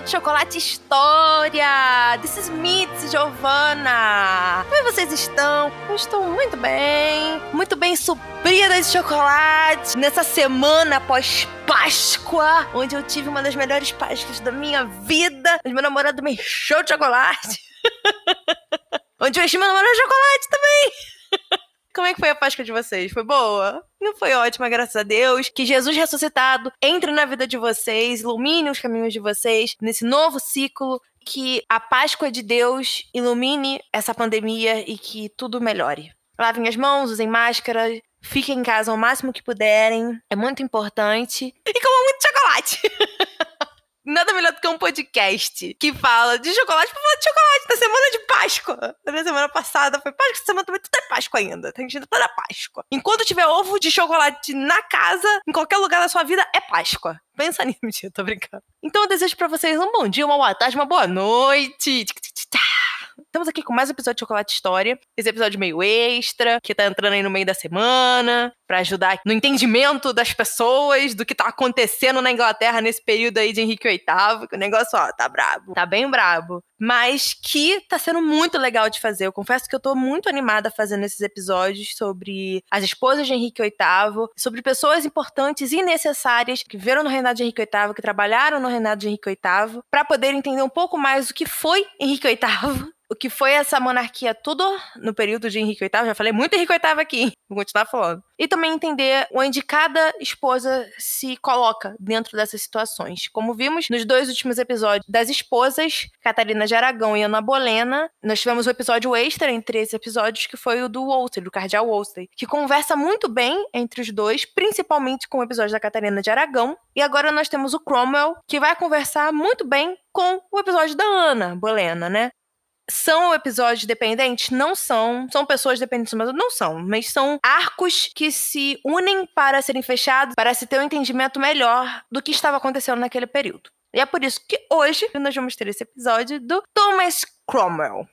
de Chocolate História! This is Mitz, Giovanna! Como é vocês estão? Eu estou muito bem, muito bem suprida de chocolate nessa semana após Páscoa, onde eu tive uma das melhores Páscoas da minha vida, onde meu namorado me encheu de chocolate. onde eu enchi meu namorado de chocolate também. Como é que foi a Páscoa de vocês? Foi boa? Não foi ótima, graças a Deus. Que Jesus ressuscitado entre na vida de vocês, ilumine os caminhos de vocês nesse novo ciclo. Que a Páscoa de Deus ilumine essa pandemia e que tudo melhore. Lavem as mãos, usem máscara, fiquem em casa o máximo que puderem. É muito importante. E comam muito chocolate! Nada melhor do que um podcast que fala de chocolate pra falar de chocolate da semana de Páscoa. Da minha semana passada foi Páscoa, essa semana também tudo é Páscoa ainda. Tem gente toda Páscoa. Enquanto tiver ovo de chocolate na casa, em qualquer lugar da sua vida, é Páscoa. Pensa nisso, tô brincando. Então eu desejo pra vocês um bom dia, uma boa tarde, uma boa noite. Estamos aqui com mais um episódio de Chocolate História. Esse episódio meio extra, que tá entrando aí no meio da semana, para ajudar no entendimento das pessoas do que tá acontecendo na Inglaterra nesse período aí de Henrique VIII, que o negócio, ó, tá brabo. Tá bem brabo. Mas que tá sendo muito legal de fazer. Eu confesso que eu tô muito animada fazendo esses episódios sobre as esposas de Henrique VIII, sobre pessoas importantes e necessárias que viram no reinado de Henrique VIII, que trabalharam no reinado de Henrique VIII, para poder entender um pouco mais o que foi Henrique VIII o que foi essa monarquia tudo no período de Henrique VIII. Já falei muito Henrique VIII aqui, vou continuar falando. E também entender onde cada esposa se coloca dentro dessas situações. Como vimos nos dois últimos episódios das esposas, Catarina de Aragão e Ana Bolena, nós tivemos um episódio extra entre esses episódios, que foi o do Wolsey, do cardeal Wolsey, que conversa muito bem entre os dois, principalmente com o episódio da Catarina de Aragão. E agora nós temos o Cromwell, que vai conversar muito bem com o episódio da Ana Bolena, né? São episódios dependentes? Não são. São pessoas dependentes, mas não são. Mas são arcos que se unem para serem fechados, para se ter um entendimento melhor do que estava acontecendo naquele período. E é por isso que hoje nós vamos ter esse episódio do Thomas Cromwell.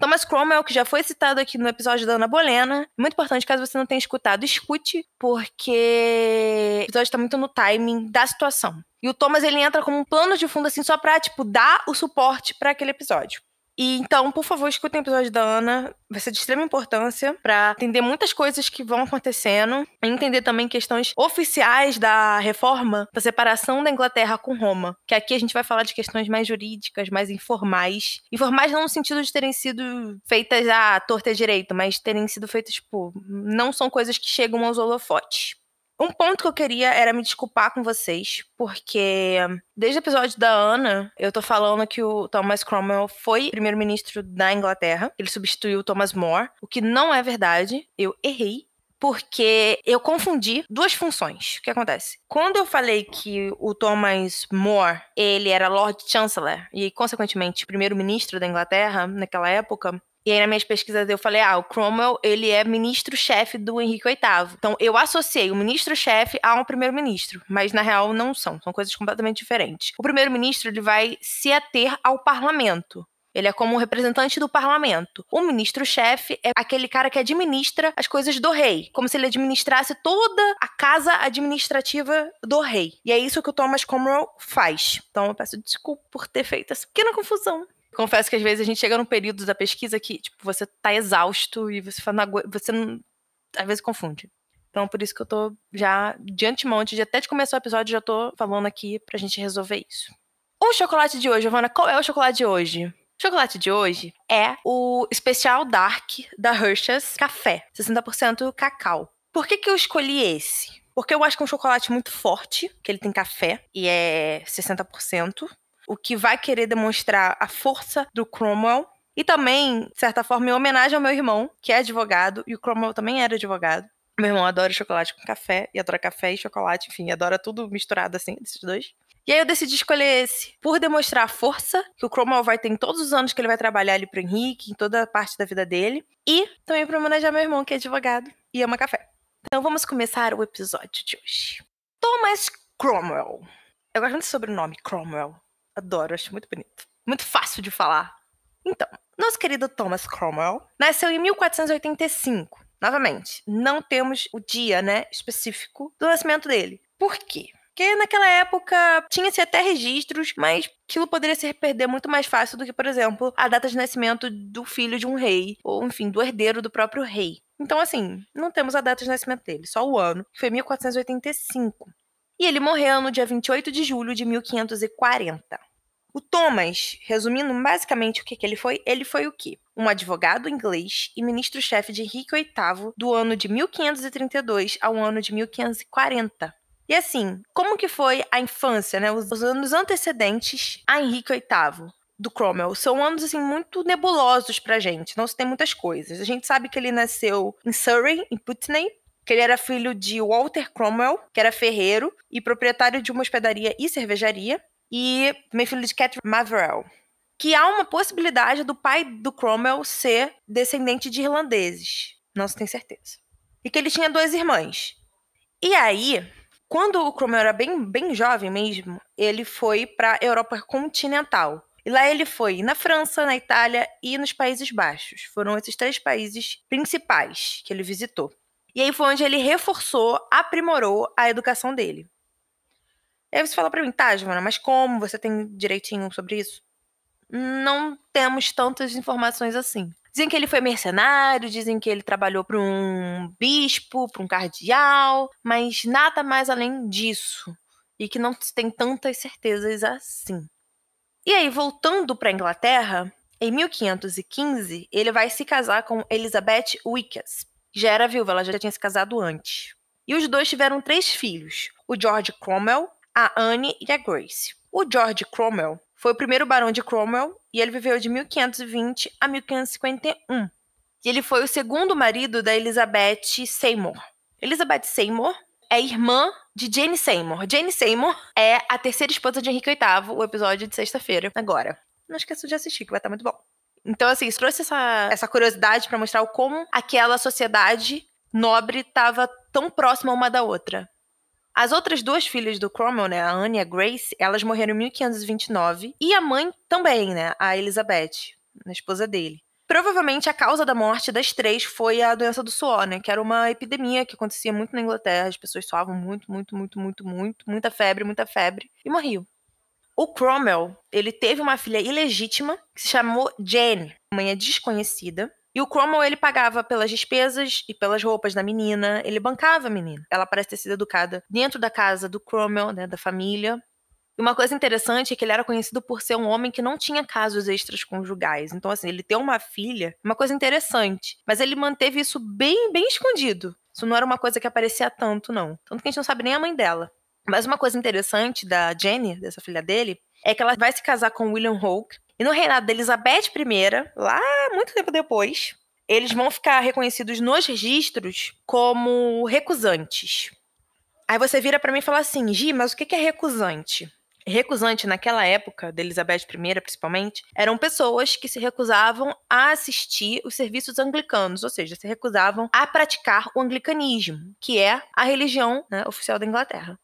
Thomas Cromwell, que já foi citado aqui no episódio da Ana Bolena. Muito importante, caso você não tenha escutado, escute, porque o episódio está muito no timing da situação. E o Thomas, ele entra como um plano de fundo, assim, só pra, tipo, dar o suporte para aquele episódio. E então, por favor, escutem o episódio da Ana. Vai ser de extrema importância para entender muitas coisas que vão acontecendo. Entender também questões oficiais da reforma, da separação da Inglaterra com Roma. Que aqui a gente vai falar de questões mais jurídicas, mais informais. Informais não no sentido de terem sido feitas à torta e direito, mas terem sido feitas, tipo, não são coisas que chegam aos holofotes. Um ponto que eu queria era me desculpar com vocês, porque desde o episódio da Ana, eu tô falando que o Thomas Cromwell foi primeiro-ministro da Inglaterra. Ele substituiu o Thomas More, o que não é verdade. Eu errei porque eu confundi duas funções. O que acontece? Quando eu falei que o Thomas More, ele era Lord Chancellor e consequentemente primeiro-ministro da Inglaterra naquela época, e aí, nas minhas pesquisas, eu falei, ah, o Cromwell, ele é ministro-chefe do Henrique VIII. Então, eu associei o ministro-chefe a um primeiro-ministro. Mas, na real, não são. São coisas completamente diferentes. O primeiro-ministro, ele vai se ater ao parlamento. Ele é como um representante do parlamento. O ministro-chefe é aquele cara que administra as coisas do rei, como se ele administrasse toda a casa administrativa do rei. E é isso que o Thomas Cromwell faz. Então eu peço desculpa por ter feito essa pequena confusão. Confesso que às vezes a gente chega num período da pesquisa que, tipo, você tá exausto e você fala, você não, às vezes confunde. Então, por isso que eu tô já de antemão, de até de começar o episódio, já tô falando aqui pra gente resolver isso. O chocolate de hoje, Giovana, qual é o chocolate de hoje? O chocolate de hoje é o especial dark da Hershey's Café, 60% cacau. Por que que eu escolhi esse? Porque eu acho que é um chocolate muito forte, que ele tem café e é 60% o que vai querer demonstrar a força do Cromwell. E também, de certa forma, em homenagem ao meu irmão, que é advogado, e o Cromwell também era advogado. Meu irmão adora chocolate com café, e adora café e chocolate, enfim, adora tudo misturado assim, desses dois. E aí eu decidi escolher esse, por demonstrar a força que o Cromwell vai ter em todos os anos que ele vai trabalhar ali pro Henrique, em toda a parte da vida dele. E também para homenagear meu irmão, que é advogado e ama café. Então vamos começar o episódio de hoje. Thomas Cromwell. Eu gosto muito do sobrenome, Cromwell. Adoro, acho muito bonito. Muito fácil de falar. Então, nosso querido Thomas Cromwell nasceu em 1485. Novamente, não temos o dia, né, específico do nascimento dele. Por quê? Porque naquela época tinha-se até registros, mas aquilo poderia se perder muito mais fácil do que, por exemplo, a data de nascimento do filho de um rei, ou enfim, do herdeiro do próprio rei. Então, assim, não temos a data de nascimento dele, só o ano, que foi 1485. E ele morreu no dia 28 de julho de 1540. O Thomas, resumindo basicamente o que, que ele foi, ele foi o quê? Um advogado inglês e ministro-chefe de Henrique VIII do ano de 1532 ao ano de 1540. E assim, como que foi a infância, né? Os, os anos antecedentes a Henrique VIII do Cromwell são anos assim muito nebulosos pra gente, não se tem muitas coisas. A gente sabe que ele nasceu em Surrey, em Putney, que ele era filho de Walter Cromwell, que era ferreiro e proprietário de uma hospedaria e cervejaria e também filho de Catherine Maverell. Que há uma possibilidade do pai do Cromwell ser descendente de irlandeses. Não se tem certeza. E que ele tinha duas irmãs. E aí, quando o Cromwell era bem, bem jovem mesmo, ele foi para a Europa continental. E lá ele foi na França, na Itália e nos Países Baixos. Foram esses três países principais que ele visitou. E aí foi onde ele reforçou, aprimorou a educação dele. E aí você fala para mim, tá, Giovana, mas como? Você tem direitinho sobre isso? Não temos tantas informações assim. Dizem que ele foi mercenário, dizem que ele trabalhou para um bispo, para um cardeal, mas nada mais além disso. E que não tem tantas certezas assim. E aí, voltando para Inglaterra, em 1515, ele vai se casar com Elizabeth Wickes. Já era viúva, ela já tinha se casado antes. E os dois tiveram três filhos: o George Cromwell, a Anne e a Grace. O George Cromwell foi o primeiro barão de Cromwell e ele viveu de 1520 a 1551. E ele foi o segundo marido da Elizabeth Seymour. Elizabeth Seymour é irmã de Jane Seymour. Jane Seymour é a terceira esposa de Henrique VIII, o episódio de sexta-feira, agora. Não esqueça de assistir, que vai estar muito bom. Então, assim, isso trouxe essa, essa curiosidade para mostrar como aquela sociedade nobre estava tão próxima uma da outra. As outras duas filhas do Cromwell, né, a Anne e a Grace, elas morreram em 1529. E a mãe também, né, a Elizabeth, a esposa dele. Provavelmente a causa da morte das três foi a doença do suor, né? Que era uma epidemia que acontecia muito na Inglaterra. As pessoas suavam muito, muito, muito, muito, muito, muita febre, muita febre, e morriam. O Cromwell, ele teve uma filha ilegítima que se chamou Jane, mãe é desconhecida, e o Cromwell, ele pagava pelas despesas e pelas roupas da menina, ele bancava a menina. Ela parece ter sido educada dentro da casa do Cromwell, né, da família. E uma coisa interessante é que ele era conhecido por ser um homem que não tinha casos extras conjugais. Então, assim, ele ter uma filha, uma coisa interessante. Mas ele manteve isso bem, bem escondido. Isso não era uma coisa que aparecia tanto, não. Tanto que a gente não sabe nem a mãe dela. Mas uma coisa interessante da Jenny, dessa filha dele, é que ela vai se casar com William Hoke, e no reinado de Elizabeth I, lá muito tempo depois, eles vão ficar reconhecidos nos registros como recusantes. Aí você vira para mim e fala assim, Gi, mas o que é recusante? Recusante naquela época, de Elizabeth I principalmente, eram pessoas que se recusavam a assistir os serviços anglicanos, ou seja, se recusavam a praticar o anglicanismo, que é a religião né, oficial da Inglaterra.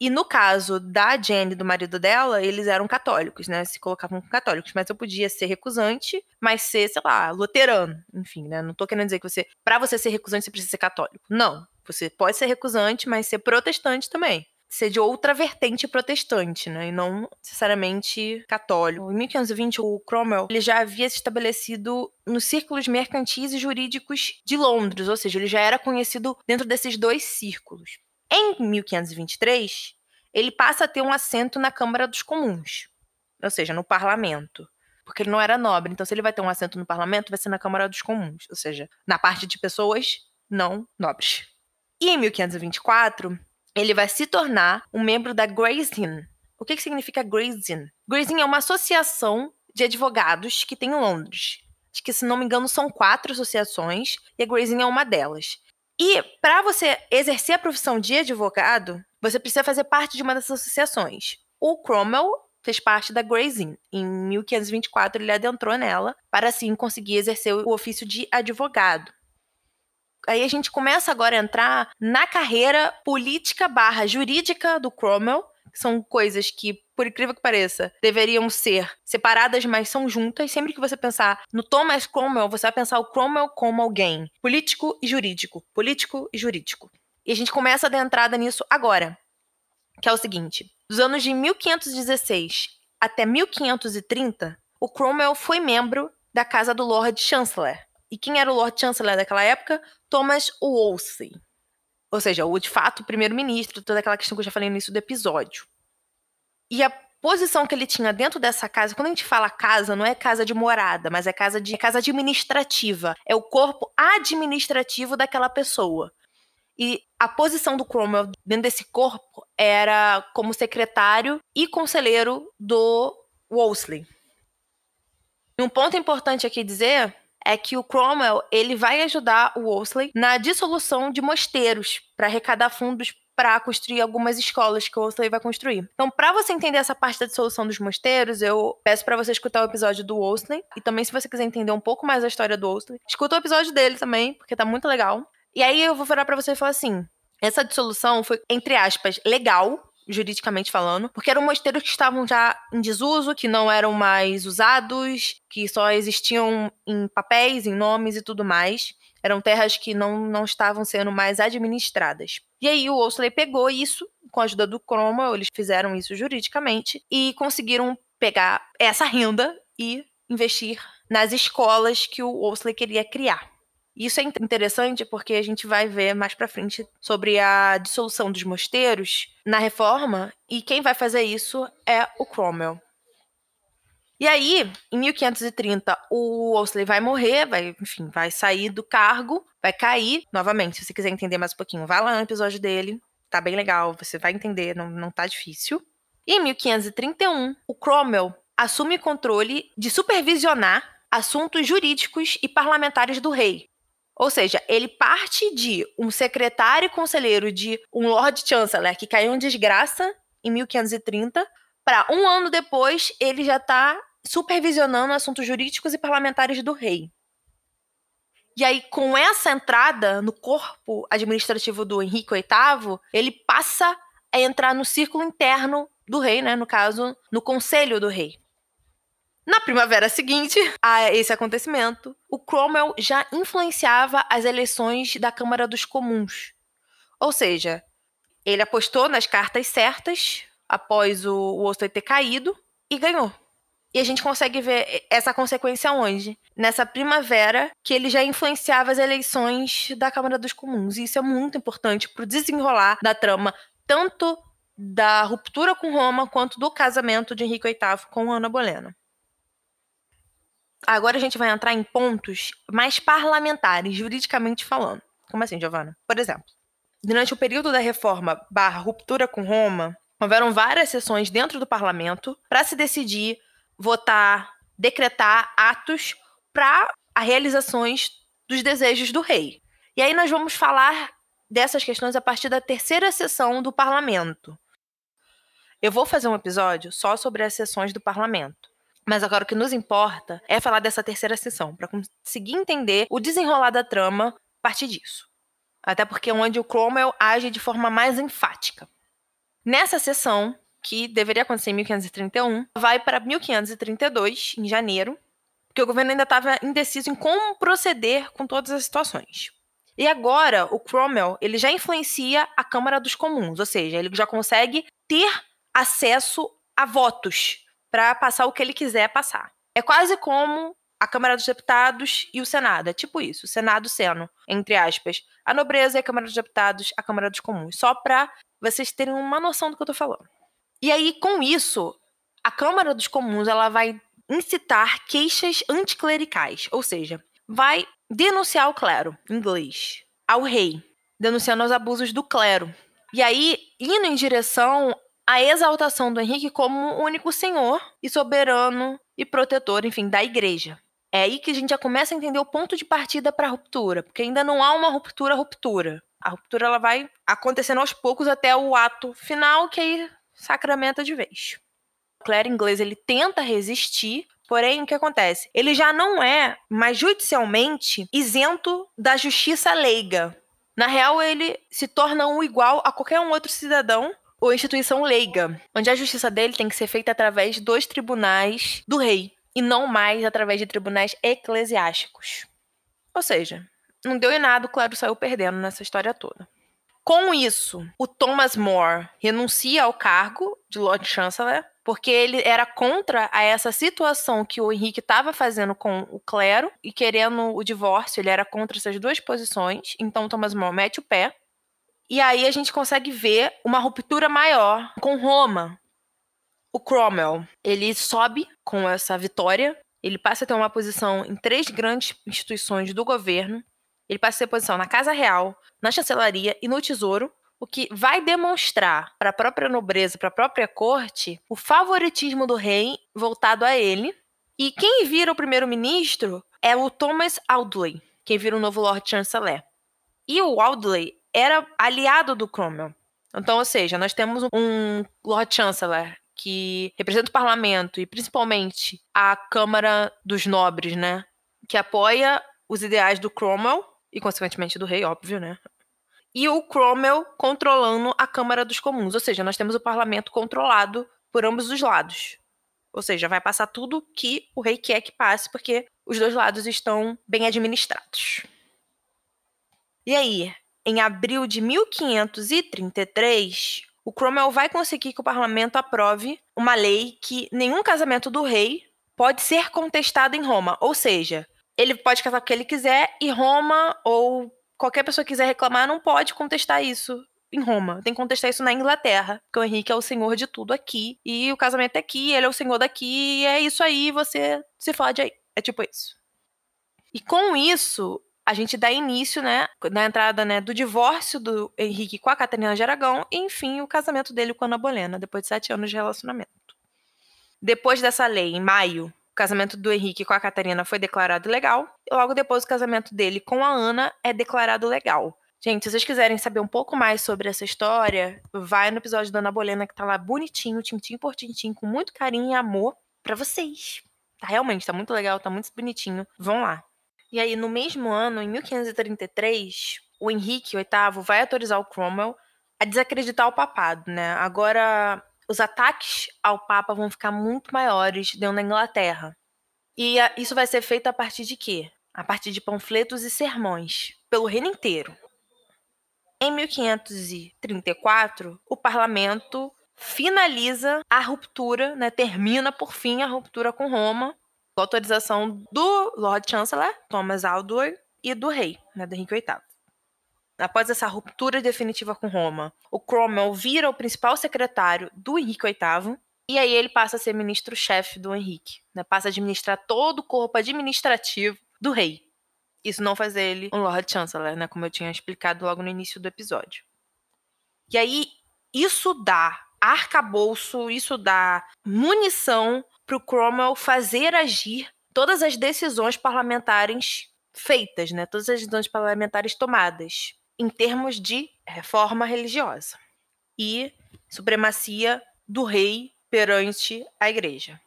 E no caso da Jenny, do marido dela, eles eram católicos, né? Se colocavam como católicos. Mas eu podia ser recusante, mas ser, sei lá, luterano. Enfim, né? Não tô querendo dizer que você, para você ser recusante, você precisa ser católico. Não. Você pode ser recusante, mas ser protestante também. Ser de outra vertente protestante, né? E não necessariamente católico. Em 1520, o Cromwell ele já havia se estabelecido nos círculos mercantis e jurídicos de Londres, ou seja, ele já era conhecido dentro desses dois círculos. Em 1523, ele passa a ter um assento na Câmara dos Comuns, ou seja, no parlamento. Porque ele não era nobre, então se ele vai ter um assento no parlamento, vai ser na Câmara dos Comuns, ou seja, na parte de pessoas não nobres. E em 1524, ele vai se tornar um membro da Gray's Inn. O que, que significa Gray's Inn? Gray's Inn é uma associação de advogados que tem em Londres. Acho que, se não me engano, são quatro associações e a Gray's Inn é uma delas. E para você exercer a profissão de advogado, você precisa fazer parte de uma dessas associações. O Cromwell fez parte da Gray's Inn. Em 1524, ele adentrou nela para assim conseguir exercer o ofício de advogado. Aí a gente começa agora a entrar na carreira política barra jurídica do Cromwell, são coisas que, por incrível que pareça, deveriam ser separadas, mas são juntas. Sempre que você pensar no Thomas Cromwell, você vai pensar o Cromwell como alguém político e jurídico. Político e jurídico. E a gente começa a dar entrada nisso agora. que é o seguinte: dos anos de 1516 até 1530, o Cromwell foi membro da casa do Lord Chancellor. E quem era o Lord Chancellor daquela época? Thomas Wolsey. Ou seja, o de fato primeiro-ministro, toda aquela questão que eu já falei no início do episódio. E a posição que ele tinha dentro dessa casa, quando a gente fala casa, não é casa de morada, mas é casa de é casa administrativa. É o corpo administrativo daquela pessoa. E a posição do Cromwell dentro desse corpo era como secretário e conselheiro do Wolsey. Um ponto importante aqui dizer é que o Cromwell ele vai ajudar o Wolsey na dissolução de mosteiros para arrecadar fundos para construir algumas escolas que o Wolsey vai construir. Então, para você entender essa parte da dissolução dos mosteiros, eu peço para você escutar o episódio do Wolsey e também se você quiser entender um pouco mais a história do Wolsey, escuta o episódio dele também, porque tá muito legal. E aí eu vou virar para você e falar assim: essa dissolução foi entre aspas legal, juridicamente falando, porque eram mosteiros que estavam já em desuso, que não eram mais usados, que só existiam em papéis, em nomes e tudo mais. Eram terras que não, não estavam sendo mais administradas. E aí o Wolseley pegou isso, com a ajuda do Cromwell, eles fizeram isso juridicamente, e conseguiram pegar essa renda e investir nas escolas que o Wolseley queria criar. Isso é interessante porque a gente vai ver mais para frente sobre a dissolução dos mosteiros na reforma e quem vai fazer isso é o Cromwell. E aí, em 1530, o Wolsey vai morrer, vai, enfim, vai sair do cargo, vai cair. Novamente, se você quiser entender mais um pouquinho, vai lá no episódio dele. Tá bem legal, você vai entender, não, não tá difícil. E em 1531, o Cromwell assume controle de supervisionar assuntos jurídicos e parlamentares do rei. Ou seja, ele parte de um secretário e conselheiro de um Lord Chancellor que caiu em desgraça em 1530, para um ano depois ele já está supervisionando assuntos jurídicos e parlamentares do rei. E aí, com essa entrada no corpo administrativo do Henrique VIII, ele passa a entrar no círculo interno do rei, né? No caso, no conselho do rei. Na primavera seguinte a esse acontecimento, o Cromwell já influenciava as eleições da Câmara dos Comuns. Ou seja, ele apostou nas cartas certas após o Worcester ter caído e ganhou. E a gente consegue ver essa consequência onde? Nessa primavera, que ele já influenciava as eleições da Câmara dos Comuns. E isso é muito importante para o desenrolar da trama, tanto da ruptura com Roma quanto do casamento de Henrique VIII com Ana Bolena. Agora a gente vai entrar em pontos mais parlamentares, juridicamente falando. Como assim, Giovana? Por exemplo, durante o período da reforma barra ruptura com Roma, houveram várias sessões dentro do parlamento para se decidir, votar, decretar atos para as realizações dos desejos do rei. E aí nós vamos falar dessas questões a partir da terceira sessão do parlamento. Eu vou fazer um episódio só sobre as sessões do parlamento. Mas agora o que nos importa é falar dessa terceira sessão, para conseguir entender o desenrolar da trama a partir disso. Até porque é onde o Cromwell age de forma mais enfática. Nessa sessão, que deveria acontecer em 1531, vai para 1532, em janeiro, porque o governo ainda estava indeciso em como proceder com todas as situações. E agora, o Cromwell, ele já influencia a Câmara dos Comuns, ou seja, ele já consegue ter acesso a votos para passar o que ele quiser passar. É quase como a Câmara dos Deputados e o Senado. É tipo isso, o Senado sendo, entre aspas, a nobreza e a Câmara dos Deputados, a Câmara dos Comuns. Só para vocês terem uma noção do que eu tô falando. E aí, com isso, a Câmara dos Comuns ela vai incitar queixas anticlericais, ou seja, vai denunciar o clero, em inglês, ao rei, denunciando os abusos do clero. E aí, indo em direção a exaltação do Henrique como único senhor e soberano e protetor, enfim, da igreja. É aí que a gente já começa a entender o ponto de partida para a ruptura, porque ainda não há uma ruptura ruptura. A ruptura ela vai acontecendo aos poucos até o ato final, que aí sacramenta de vez. O clero inglês ele tenta resistir, porém o que acontece? Ele já não é mais judicialmente isento da justiça leiga. Na real, ele se torna um igual a qualquer um outro cidadão ou instituição leiga, onde a justiça dele tem que ser feita através dos tribunais do rei e não mais através de tribunais eclesiásticos. Ou seja, não deu em nada, o clero saiu perdendo nessa história toda. Com isso, o Thomas More renuncia ao cargo de Lord Chancellor porque ele era contra a essa situação que o Henrique estava fazendo com o clero e querendo o divórcio, ele era contra essas duas posições. Então Thomas More mete o pé. E aí a gente consegue ver uma ruptura maior com Roma. O Cromwell, ele sobe com essa vitória, ele passa a ter uma posição em três grandes instituições do governo. Ele passa a ter posição na Casa Real, na Chancelaria e no Tesouro o que vai demonstrar para a própria nobreza, para a própria corte, o favoritismo do rei voltado a ele. E quem vira o primeiro-ministro é o Thomas Audley, quem vira o novo Lord Chancellor. E o Audley era aliado do Cromwell. Então, ou seja, nós temos um Lord Chancellor que representa o parlamento e principalmente a Câmara dos Nobres, né? Que apoia os ideais do Cromwell e, consequentemente, do rei, óbvio, né? e o Cromwell controlando a Câmara dos Comuns. Ou seja, nós temos o parlamento controlado por ambos os lados. Ou seja, vai passar tudo que o rei quer que passe, porque os dois lados estão bem administrados. E aí, em abril de 1533, o Cromwell vai conseguir que o parlamento aprove uma lei que nenhum casamento do rei pode ser contestado em Roma. Ou seja, ele pode casar com quem ele quiser e Roma ou qualquer pessoa que quiser reclamar não pode contestar isso em Roma. Tem que contestar isso na Inglaterra, porque o Henrique é o senhor de tudo aqui. E o casamento é aqui, ele é o senhor daqui, e é isso aí, você se fode aí. É tipo isso. E com isso, a gente dá início, né, na entrada, né, do divórcio do Henrique com a Catarina de Aragão, e enfim, o casamento dele com a Ana Bolena, depois de sete anos de relacionamento. Depois dessa lei, em maio casamento do Henrique com a Catarina foi declarado legal. E logo depois, o casamento dele com a Ana é declarado legal. Gente, se vocês quiserem saber um pouco mais sobre essa história, vai no episódio da Ana Bolena, que tá lá bonitinho, tintim por tintim, com muito carinho e amor para vocês. Tá realmente, tá muito legal, tá muito bonitinho. Vão lá. E aí, no mesmo ano, em 1533, o Henrique VIII vai autorizar o Cromwell a desacreditar o papado, né? Agora, os ataques ao Papa vão ficar muito maiores dentro da Inglaterra. E isso vai ser feito a partir de quê? A partir de panfletos e sermões, pelo reino inteiro. Em 1534, o parlamento finaliza a ruptura, né, termina por fim a ruptura com Roma, com autorização do Lord Chancellor, Thomas Aldward, e do rei, né, do Henrique VIII. Após essa ruptura definitiva com Roma, o Cromwell vira o principal secretário do Henrique VIII, e aí ele passa a ser ministro-chefe do Henrique, né? passa a administrar todo o corpo administrativo do rei. Isso não faz ele um Lord Chancellor, né? como eu tinha explicado logo no início do episódio. E aí, isso dá arcabouço, isso dá munição para o Cromwell fazer agir todas as decisões parlamentares feitas, né? todas as decisões parlamentares tomadas em termos de reforma religiosa e supremacia do rei perante a igreja.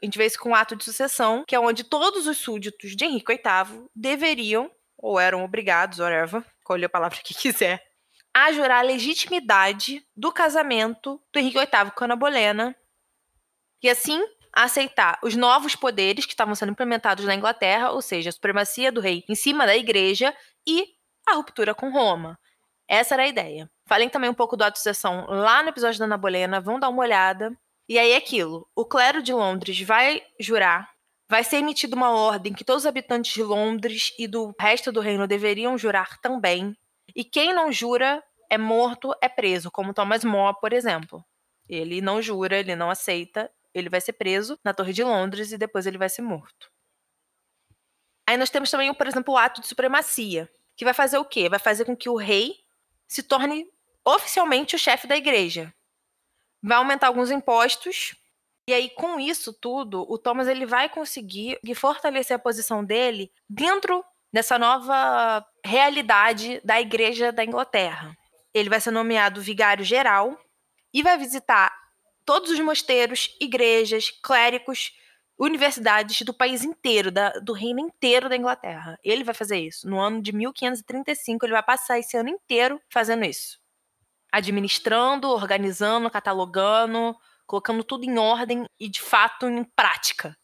A gente vê isso com o ato de sucessão, que é onde todos os súditos de Henrique VIII deveriam, ou eram obrigados, whatever, escolhe a palavra que quiser, a jurar a legitimidade do casamento do Henrique VIII com Ana Bolena, e assim aceitar os novos poderes que estavam sendo implementados na Inglaterra, ou seja, a supremacia do rei em cima da igreja e a ruptura com Roma. Essa era a ideia. Falei também um pouco do ato de sucessão lá no episódio da Ana Bolena, vão dar uma olhada. E aí é aquilo, o clero de Londres vai jurar, vai ser emitida uma ordem que todos os habitantes de Londres e do resto do reino deveriam jurar também. E quem não jura é morto, é preso, como Thomas More, por exemplo. Ele não jura, ele não aceita, ele vai ser preso na Torre de Londres e depois ele vai ser morto. Aí nós temos também, por exemplo, o ato de supremacia, que vai fazer o quê? Vai fazer com que o rei se torne oficialmente o chefe da igreja. Vai aumentar alguns impostos. E aí, com isso tudo, o Thomas ele vai conseguir fortalecer a posição dele dentro dessa nova realidade da igreja da Inglaterra. Ele vai ser nomeado vigário geral e vai visitar todos os mosteiros, igrejas, clérigos universidades do país inteiro, da, do reino inteiro da Inglaterra. Ele vai fazer isso. No ano de 1535, ele vai passar esse ano inteiro fazendo isso. Administrando, organizando, catalogando, colocando tudo em ordem e, de fato, em prática.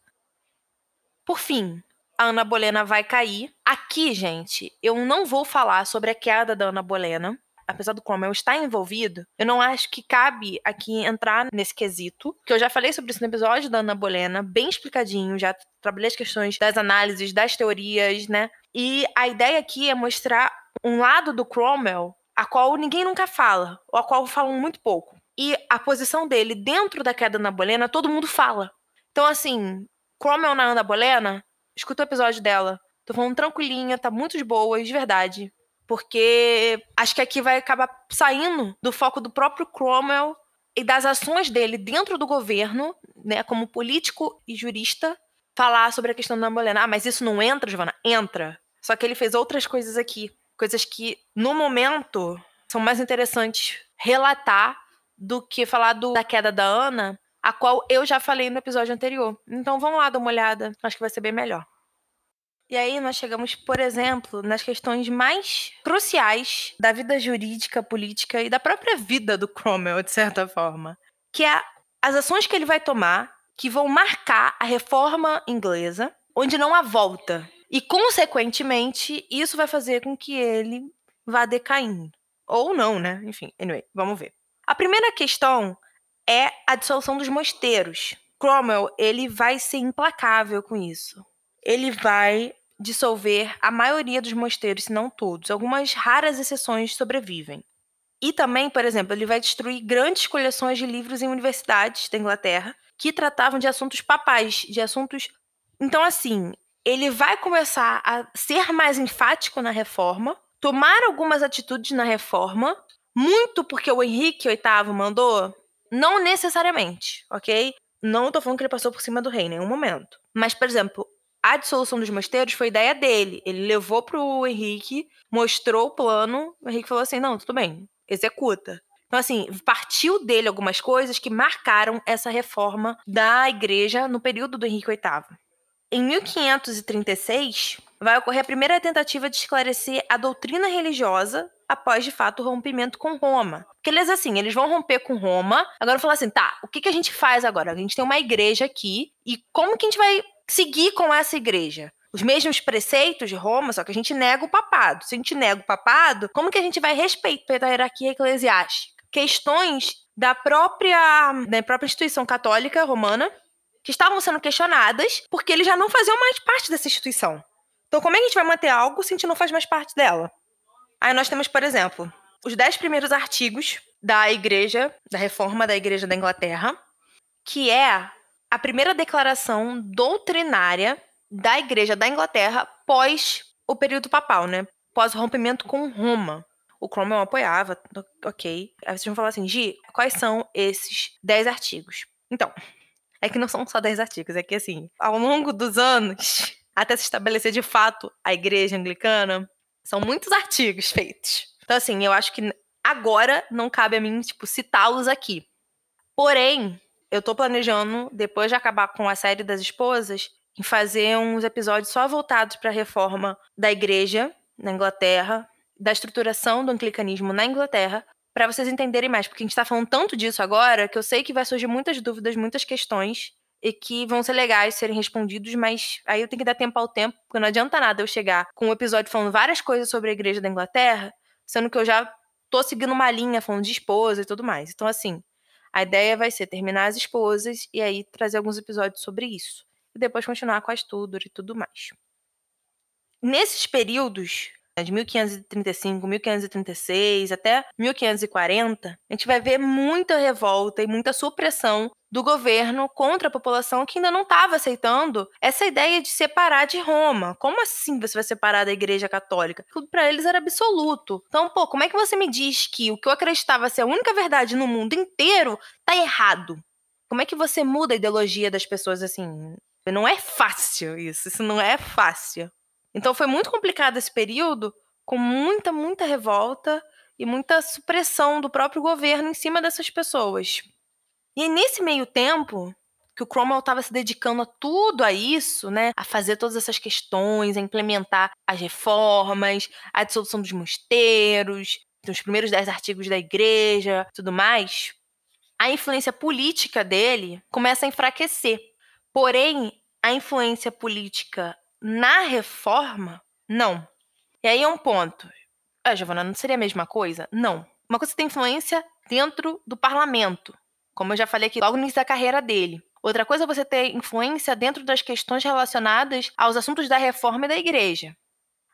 Por fim, a Ana Bolena vai cair. Aqui, gente, eu não vou falar sobre a queda da Ana Bolena, apesar do Cromwell estar envolvido, eu não acho que cabe aqui entrar nesse quesito, que eu já falei sobre isso no episódio da Ana Bolena, bem explicadinho, já trabalhei as questões das análises, das teorias, né? E a ideia aqui é mostrar um lado do Cromwell a qual ninguém nunca fala, ou a qual falam muito pouco. E a posição dele dentro da queda da Ana Bolena, todo mundo fala. Então, assim, Cromwell na Ana Bolena, escuta o episódio dela. Tô falando tranquilinha, tá muito de boa, de verdade. Porque acho que aqui vai acabar saindo do foco do próprio Cromwell e das ações dele dentro do governo, né, como político e jurista, falar sobre a questão da Bolena. Ah, mas isso não entra, Giovana? Entra. Só que ele fez outras coisas aqui. Coisas que, no momento, são mais interessantes relatar do que falar do, da queda da Ana, a qual eu já falei no episódio anterior. Então vamos lá dar uma olhada. Acho que vai ser bem melhor. E aí nós chegamos, por exemplo, nas questões mais cruciais da vida jurídica, política e da própria vida do Cromwell, de certa forma, que é as ações que ele vai tomar que vão marcar a reforma inglesa, onde não há volta. E, consequentemente, isso vai fazer com que ele vá decaindo. Ou não, né? Enfim, anyway, vamos ver. A primeira questão é a dissolução dos mosteiros. Cromwell, ele vai ser implacável com isso. Ele vai dissolver a maioria dos mosteiros, se não todos. Algumas raras exceções sobrevivem. E também, por exemplo, ele vai destruir grandes coleções de livros em universidades da Inglaterra que tratavam de assuntos papais, de assuntos. Então, assim, ele vai começar a ser mais enfático na reforma, tomar algumas atitudes na reforma, muito porque o Henrique VIII mandou, não necessariamente, ok? Não tô falando que ele passou por cima do rei em nenhum momento. Mas, por exemplo, a dissolução dos mosteiros foi ideia dele. Ele levou pro Henrique, mostrou o plano, o Henrique falou assim: não, tudo bem, executa. Então, assim, partiu dele algumas coisas que marcaram essa reforma da igreja no período do Henrique VIII. Em 1536, vai ocorrer a primeira tentativa de esclarecer a doutrina religiosa após, de fato, o rompimento com Roma. Porque eles, assim, eles vão romper com Roma, agora falar assim, tá, o que, que a gente faz agora? A gente tem uma igreja aqui, e como que a gente vai seguir com essa igreja. Os mesmos preceitos de Roma, só que a gente nega o papado. Se a gente nega o papado, como que a gente vai respeitar a hierarquia eclesiástica? Questões da própria, da própria instituição católica romana que estavam sendo questionadas porque eles já não faziam mais parte dessa instituição. Então, como é que a gente vai manter algo se a gente não faz mais parte dela? Aí nós temos, por exemplo, os dez primeiros artigos da Igreja, da Reforma da Igreja da Inglaterra, que é a primeira declaração doutrinária da Igreja da Inglaterra pós o período papal, né? Pós o rompimento com Roma. O Cromwell apoiava, ok. Aí vocês vão falar assim, Gi, quais são esses 10 artigos? Então, é que não são só 10 artigos, é que assim, ao longo dos anos, até se estabelecer de fato a igreja anglicana, são muitos artigos feitos. Então, assim, eu acho que agora não cabe a mim, tipo, citá-los aqui. Porém, eu tô planejando, depois de acabar com a série das esposas, em fazer uns episódios só voltados para a reforma da igreja na Inglaterra, da estruturação do anglicanismo na Inglaterra, para vocês entenderem mais, porque a gente está falando tanto disso agora que eu sei que vai surgir muitas dúvidas, muitas questões e que vão ser legais serem respondidos, mas aí eu tenho que dar tempo ao tempo, porque não adianta nada eu chegar com um episódio falando várias coisas sobre a igreja da Inglaterra, sendo que eu já tô seguindo uma linha falando de esposa e tudo mais. Então, assim, a ideia vai ser terminar as esposas e aí trazer alguns episódios sobre isso. E depois continuar com a Tudor e tudo mais. Nesses períodos, de 1535, 1536 até 1540, a gente vai ver muita revolta e muita supressão do governo contra a população que ainda não estava aceitando essa ideia de separar de Roma. Como assim você vai separar da Igreja Católica? Tudo para eles era absoluto. Então, pô, como é que você me diz que o que eu acreditava ser a única verdade no mundo inteiro tá errado? Como é que você muda a ideologia das pessoas assim? Não é fácil isso, isso não é fácil. Então foi muito complicado esse período, com muita, muita revolta e muita supressão do próprio governo em cima dessas pessoas. E nesse meio tempo, que o Cromwell estava se dedicando a tudo a isso, né? A fazer todas essas questões, a implementar as reformas, a dissolução dos mosteiros, os primeiros dez artigos da igreja, tudo mais. A influência política dele começa a enfraquecer. Porém, a influência política na reforma, não. E aí é um ponto. Ah, Giovana, não seria a mesma coisa? Não. Uma coisa tem influência dentro do parlamento, como eu já falei aqui logo no início da carreira dele. Outra coisa é você ter influência dentro das questões relacionadas aos assuntos da reforma e da igreja.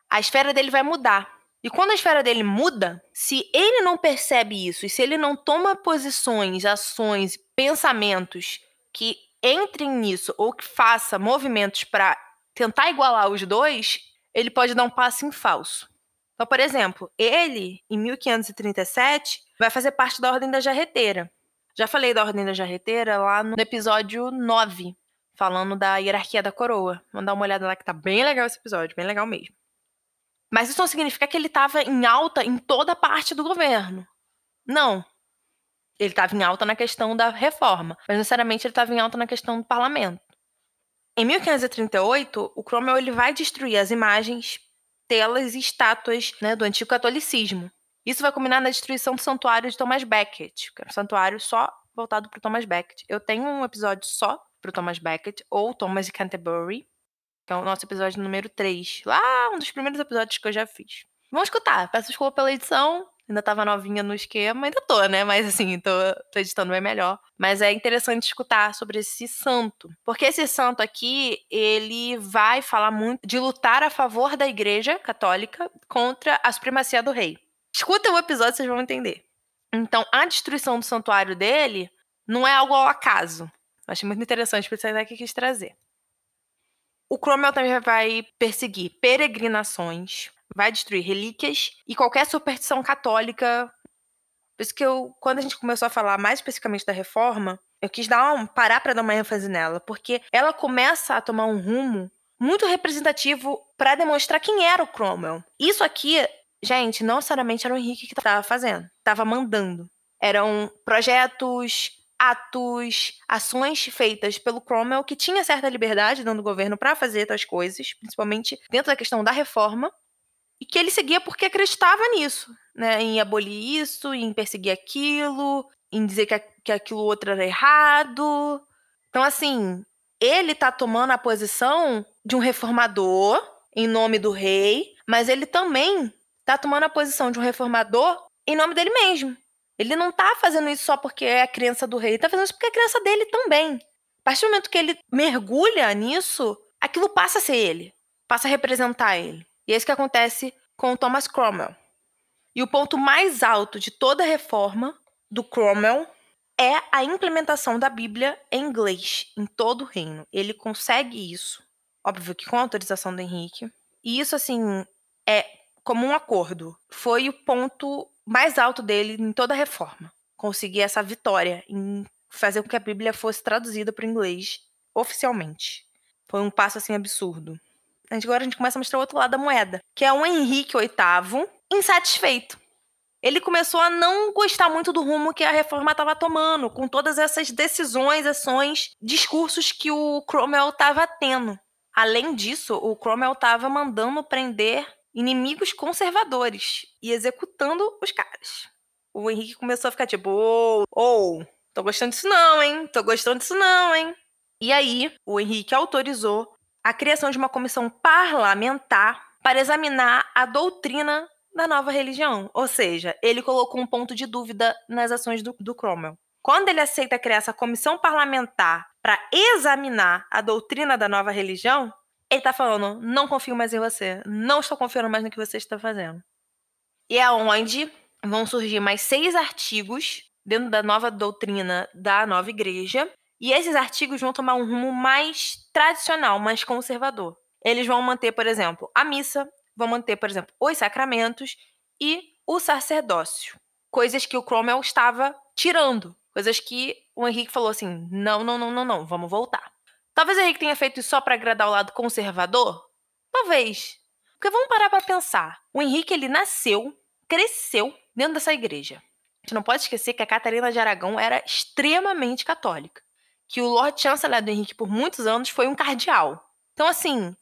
A esfera dele vai mudar. E quando a esfera dele muda, se ele não percebe isso e se ele não toma posições, ações, pensamentos que entrem nisso ou que faça movimentos para tentar igualar os dois, ele pode dar um passo em falso. Então, por exemplo, ele, em 1537, vai fazer parte da Ordem da Jarreteira. Já falei da Ordem da Jarreteira lá no episódio 9, falando da hierarquia da coroa. Vamos dar uma olhada lá que tá bem legal esse episódio, bem legal mesmo. Mas isso não significa que ele estava em alta em toda parte do governo. Não. Ele estava em alta na questão da reforma, mas necessariamente ele estava em alta na questão do parlamento. Em 1538, o Cromwell ele vai destruir as imagens, telas e estátuas né, do antigo catolicismo. Isso vai culminar na destruição do santuário de Thomas Becket, que era um santuário só voltado para Thomas Becket. Eu tenho um episódio só para Thomas Becket, ou Thomas de Canterbury, que é o nosso episódio número 3. Lá, um dos primeiros episódios que eu já fiz. Vamos escutar. Peço desculpa pela edição. Ainda tava novinha no esquema, ainda tô, né? Mas assim, tô, tô editando bem melhor. Mas é interessante escutar sobre esse santo. Porque esse santo aqui, ele vai falar muito de lutar a favor da igreja católica contra a supremacia do rei. Escuta o episódio, vocês vão entender. Então, a destruição do santuário dele não é algo ao acaso. Eu achei muito interessante, por isso que quis trazer. O Cromwell também vai perseguir peregrinações, vai destruir relíquias e qualquer superstição católica. Por isso que eu, quando a gente começou a falar mais especificamente da reforma, eu quis dar um, parar para dar uma ênfase nela, porque ela começa a tomar um rumo muito representativo para demonstrar quem era o Cromwell. Isso aqui, gente, não necessariamente era o Henrique que estava fazendo, estava mandando. Eram projetos, atos, ações feitas pelo Cromwell que tinha certa liberdade dentro do governo para fazer tais coisas, principalmente dentro da questão da reforma, e que ele seguia porque acreditava nisso, né, em abolir isso, em perseguir aquilo, em dizer que, que aquilo outro era errado. Então, assim, ele tá tomando a posição de um reformador em nome do rei, mas ele também tá tomando a posição de um reformador em nome dele mesmo. Ele não tá fazendo isso só porque é a crença do rei, ele tá fazendo isso porque é a crença dele também. A partir do momento que ele mergulha nisso, aquilo passa a ser ele, passa a representar ele. E é isso que acontece com o Thomas Cromwell. E o ponto mais alto de toda a reforma do Cromwell é a implementação da Bíblia em inglês em todo o reino. Ele consegue isso, óbvio que com a autorização do Henrique. E isso, assim, é como um acordo. Foi o ponto mais alto dele em toda a reforma. Conseguir essa vitória em fazer com que a Bíblia fosse traduzida para o inglês oficialmente. Foi um passo assim absurdo. Agora a gente começa a mostrar o outro lado da moeda, que é o Henrique VIII insatisfeito. Ele começou a não gostar muito do rumo que a reforma estava tomando, com todas essas decisões, ações, discursos que o Cromwell estava tendo. Além disso, o Cromwell estava mandando prender inimigos conservadores e executando os caras. O Henrique começou a ficar tipo, ou, oh, tô gostando disso não, hein? Tô gostando disso não, hein? E aí, o Henrique autorizou a criação de uma comissão parlamentar para examinar a doutrina da nova religião. Ou seja, ele colocou um ponto de dúvida nas ações do, do Cromwell. Quando ele aceita criar essa comissão parlamentar para examinar a doutrina da nova religião, ele tá falando: não confio mais em você. Não estou confiando mais no que você está fazendo. E é onde vão surgir mais seis artigos dentro da nova doutrina da nova igreja. E esses artigos vão tomar um rumo mais tradicional, mais conservador. Eles vão manter, por exemplo, a missa, vão manter, por exemplo, os sacramentos e o sacerdócio. Coisas que o Cromwell estava tirando. Coisas que o Henrique falou assim: não, não, não, não, não, vamos voltar. Talvez o Henrique tenha feito isso só para agradar o lado conservador? Talvez. Porque vamos parar para pensar. O Henrique ele nasceu, cresceu dentro dessa igreja. A gente não pode esquecer que a Catarina de Aragão era extremamente católica. Que o Lord Chancellor do Henrique por muitos anos foi um cardeal. Então, assim,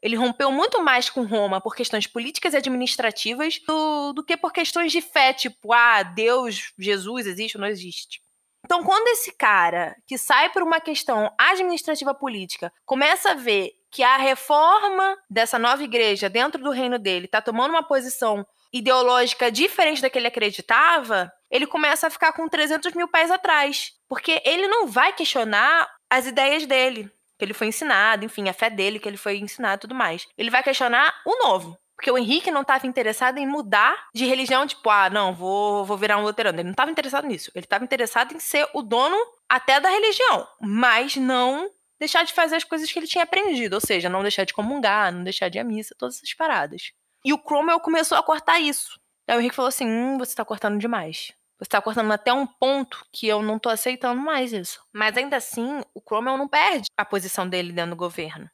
ele rompeu muito mais com Roma por questões políticas e administrativas do, do que por questões de fé, tipo, ah, Deus, Jesus existe ou não existe. Então, quando esse cara que sai por uma questão administrativa política começa a ver que a reforma dessa nova igreja dentro do reino dele está tomando uma posição ideológica diferente da que ele acreditava, ele começa a ficar com 300 mil pés atrás. Porque ele não vai questionar as ideias dele, que ele foi ensinado, enfim, a fé dele, que ele foi ensinado e tudo mais. Ele vai questionar o novo. Porque o Henrique não estava interessado em mudar de religião, tipo, ah, não, vou, vou virar um luterano. Ele não estava interessado nisso. Ele estava interessado em ser o dono até da religião, mas não deixar de fazer as coisas que ele tinha aprendido. Ou seja, não deixar de comungar, não deixar de ir à missa, todas essas paradas. E o Cromwell começou a cortar isso. Aí o Henrique falou assim: hum, você está cortando demais. Você está cortando até um ponto que eu não estou aceitando mais isso. Mas ainda assim, o Cromwell não perde a posição dele dentro do governo.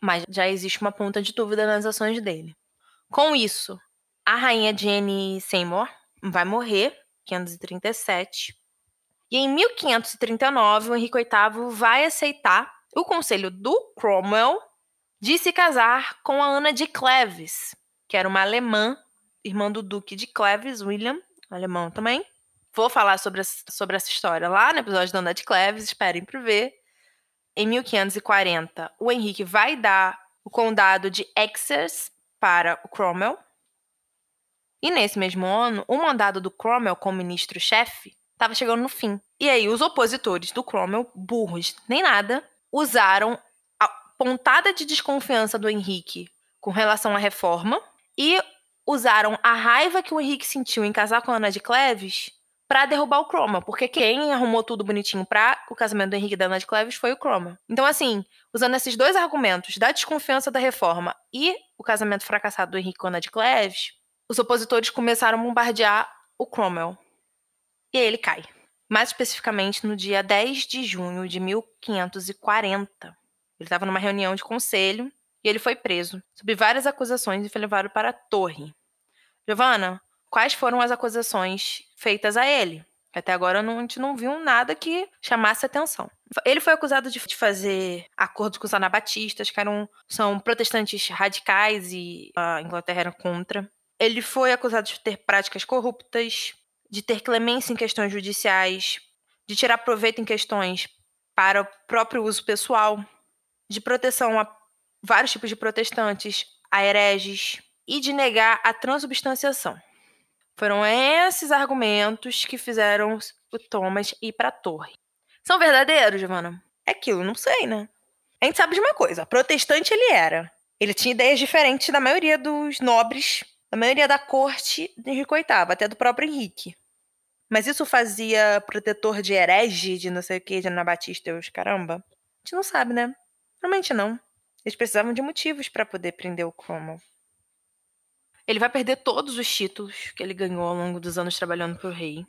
Mas já existe uma ponta de dúvida nas ações dele. Com isso, a rainha Jane Seymour vai morrer, 537. E em 1539, o Henrique VIII vai aceitar o conselho do Cromwell de se casar com a Ana de Cleves, que era uma alemã, irmã do Duque de Cleves, William, alemão também. Vou falar sobre, sobre essa história lá no episódio da Ana de Cleves, esperem para ver. Em 1540, o Henrique vai dar o condado de Exers para o Cromwell. E nesse mesmo ano, o mandado do Cromwell como ministro-chefe estava chegando no fim. E aí, os opositores do Cromwell, burros nem nada, usaram a pontada de desconfiança do Henrique com relação à reforma e usaram a raiva que o Henrique sentiu em casar com a Ana de Cleves para derrubar o Cromwell, porque quem arrumou tudo bonitinho para o casamento do Henrique e da Ana de Cleves foi o Cromwell. Então, assim, usando esses dois argumentos, da desconfiança da reforma e o casamento fracassado do Henrique com a Ana de Cleves, os opositores começaram a bombardear o Cromwell. E aí ele cai. Mais especificamente no dia 10 de junho de 1540. Ele estava numa reunião de conselho e ele foi preso, sob várias acusações e foi levado para a torre. Giovana, quais foram as acusações feitas a ele. Até agora não, a gente não viu nada que chamasse atenção. Ele foi acusado de fazer acordos com os anabatistas, que eram, são protestantes radicais e a Inglaterra era contra. Ele foi acusado de ter práticas corruptas, de ter clemência em questões judiciais, de tirar proveito em questões para o próprio uso pessoal, de proteção a vários tipos de protestantes, a hereges e de negar a transubstanciação. Foram esses argumentos que fizeram o Thomas ir para a torre. São verdadeiros, Giovana? É aquilo, não sei, né? A gente sabe de uma coisa: protestante ele era. Ele tinha ideias diferentes da maioria dos nobres, da maioria da corte de Henrique VIII, até do próprio Henrique. Mas isso fazia protetor de herege, de não sei o que, de Anabatista e os caramba? A gente não sabe, né? Realmente não. Eles precisavam de motivos para poder prender o Cromwell. Ele vai perder todos os títulos que ele ganhou ao longo dos anos trabalhando para o rei.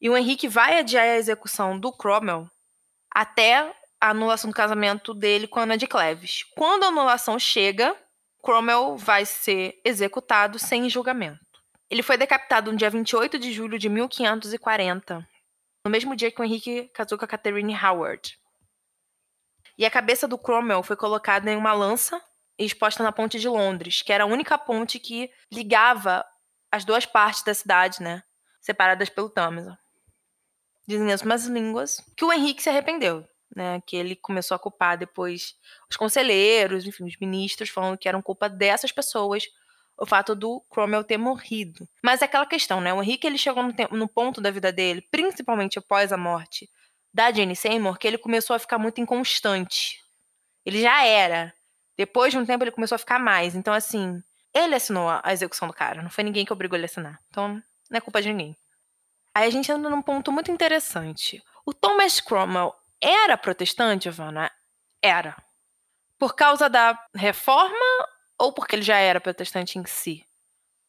E o Henrique vai adiar a execução do Cromwell até a anulação do casamento dele com Ana de Cleves. Quando a anulação chega, Cromwell vai ser executado sem julgamento. Ele foi decapitado no dia 28 de julho de 1540, no mesmo dia que o Henrique casou com a Catherine Howard. E a cabeça do Cromwell foi colocada em uma lança exposta na ponte de Londres, que era a única ponte que ligava as duas partes da cidade, né? Separadas pelo Tâmisa. Dizem as más línguas que o Henrique se arrependeu, né? Que ele começou a culpar depois os conselheiros, enfim, os ministros, falando que eram culpa dessas pessoas o fato do Cromwell ter morrido. Mas é aquela questão, né? O Henrique ele chegou no, no ponto da vida dele, principalmente após a morte da Jane Seymour, que ele começou a ficar muito inconstante. Ele já era depois de um tempo, ele começou a ficar mais. Então, assim, ele assinou a execução do cara. Não foi ninguém que obrigou ele a assinar. Então, não é culpa de ninguém. Aí a gente anda num ponto muito interessante. O Thomas Cromwell era protestante, Ivana? Era. Por causa da reforma ou porque ele já era protestante em si?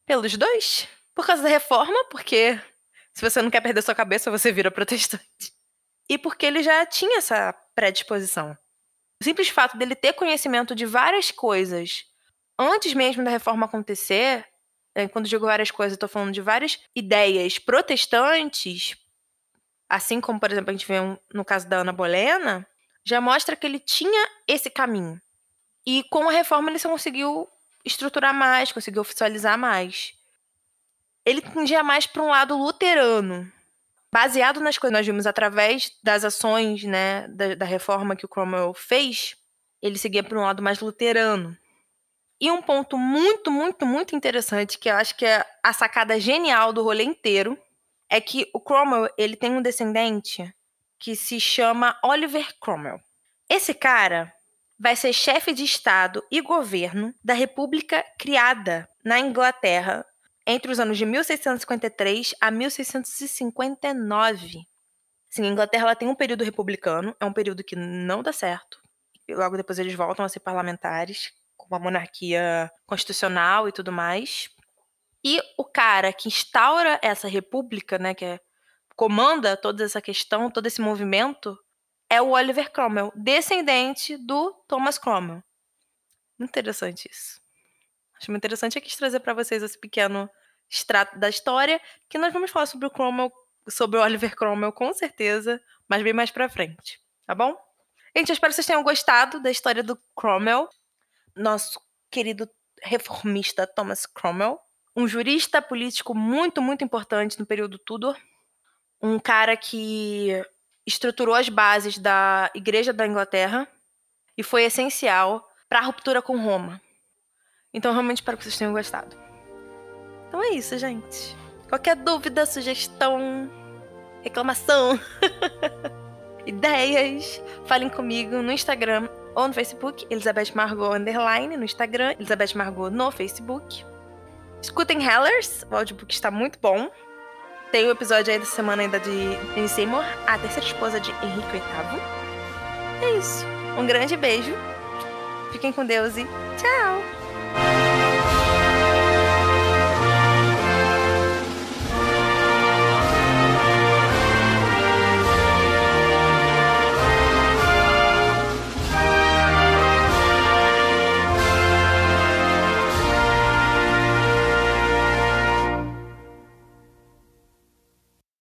Pelos dois. Por causa da reforma, porque se você não quer perder sua cabeça, você vira protestante. E porque ele já tinha essa predisposição. O simples fato dele ter conhecimento de várias coisas antes mesmo da reforma acontecer, é, quando digo várias coisas, estou falando de várias ideias protestantes, assim como, por exemplo, a gente vê no caso da Ana Bolena, já mostra que ele tinha esse caminho. E com a reforma ele conseguiu estruturar mais, conseguiu oficializar mais. Ele tendia mais para um lado luterano, baseado nas coisas que nós vimos através das ações né, da, da reforma que o Cromwell fez, ele seguia para um lado mais luterano. E um ponto muito, muito, muito interessante, que eu acho que é a sacada genial do rolê inteiro, é que o Cromwell, ele tem um descendente que se chama Oliver Cromwell. Esse cara vai ser chefe de Estado e governo da República criada na Inglaterra entre os anos de 1653 a 1659. Sim, a Inglaterra ela tem um período republicano, é um período que não dá certo. E logo depois eles voltam a ser parlamentares, com uma monarquia constitucional e tudo mais. E o cara que instaura essa república, né, que é, comanda toda essa questão, todo esse movimento, é o Oliver Cromwell, descendente do Thomas Cromwell. Interessante isso. Acho muito interessante. Eu quis trazer para vocês esse pequeno extrato da história, que nós vamos falar sobre o Cromwell, sobre o Oliver Cromwell, com certeza, mas bem mais pra frente, tá bom? Gente, eu espero que vocês tenham gostado da história do Cromwell, nosso querido reformista Thomas Cromwell, um jurista político muito, muito importante no período Tudor, um cara que estruturou as bases da Igreja da Inglaterra e foi essencial para a ruptura com Roma. Então, realmente espero que vocês tenham gostado. Então é isso, gente. Qualquer dúvida, sugestão, reclamação, ideias, falem comigo no Instagram ou no Facebook, Elizabeth Margot Underline no Instagram, Elizabeth Margot no Facebook. Escutem Hellers, o audiobook está muito bom. Tem o um episódio aí dessa semana ainda de Anne Seymour, a terceira esposa de Henrique VIII. É isso. Um grande beijo. Fiquem com Deus e tchau!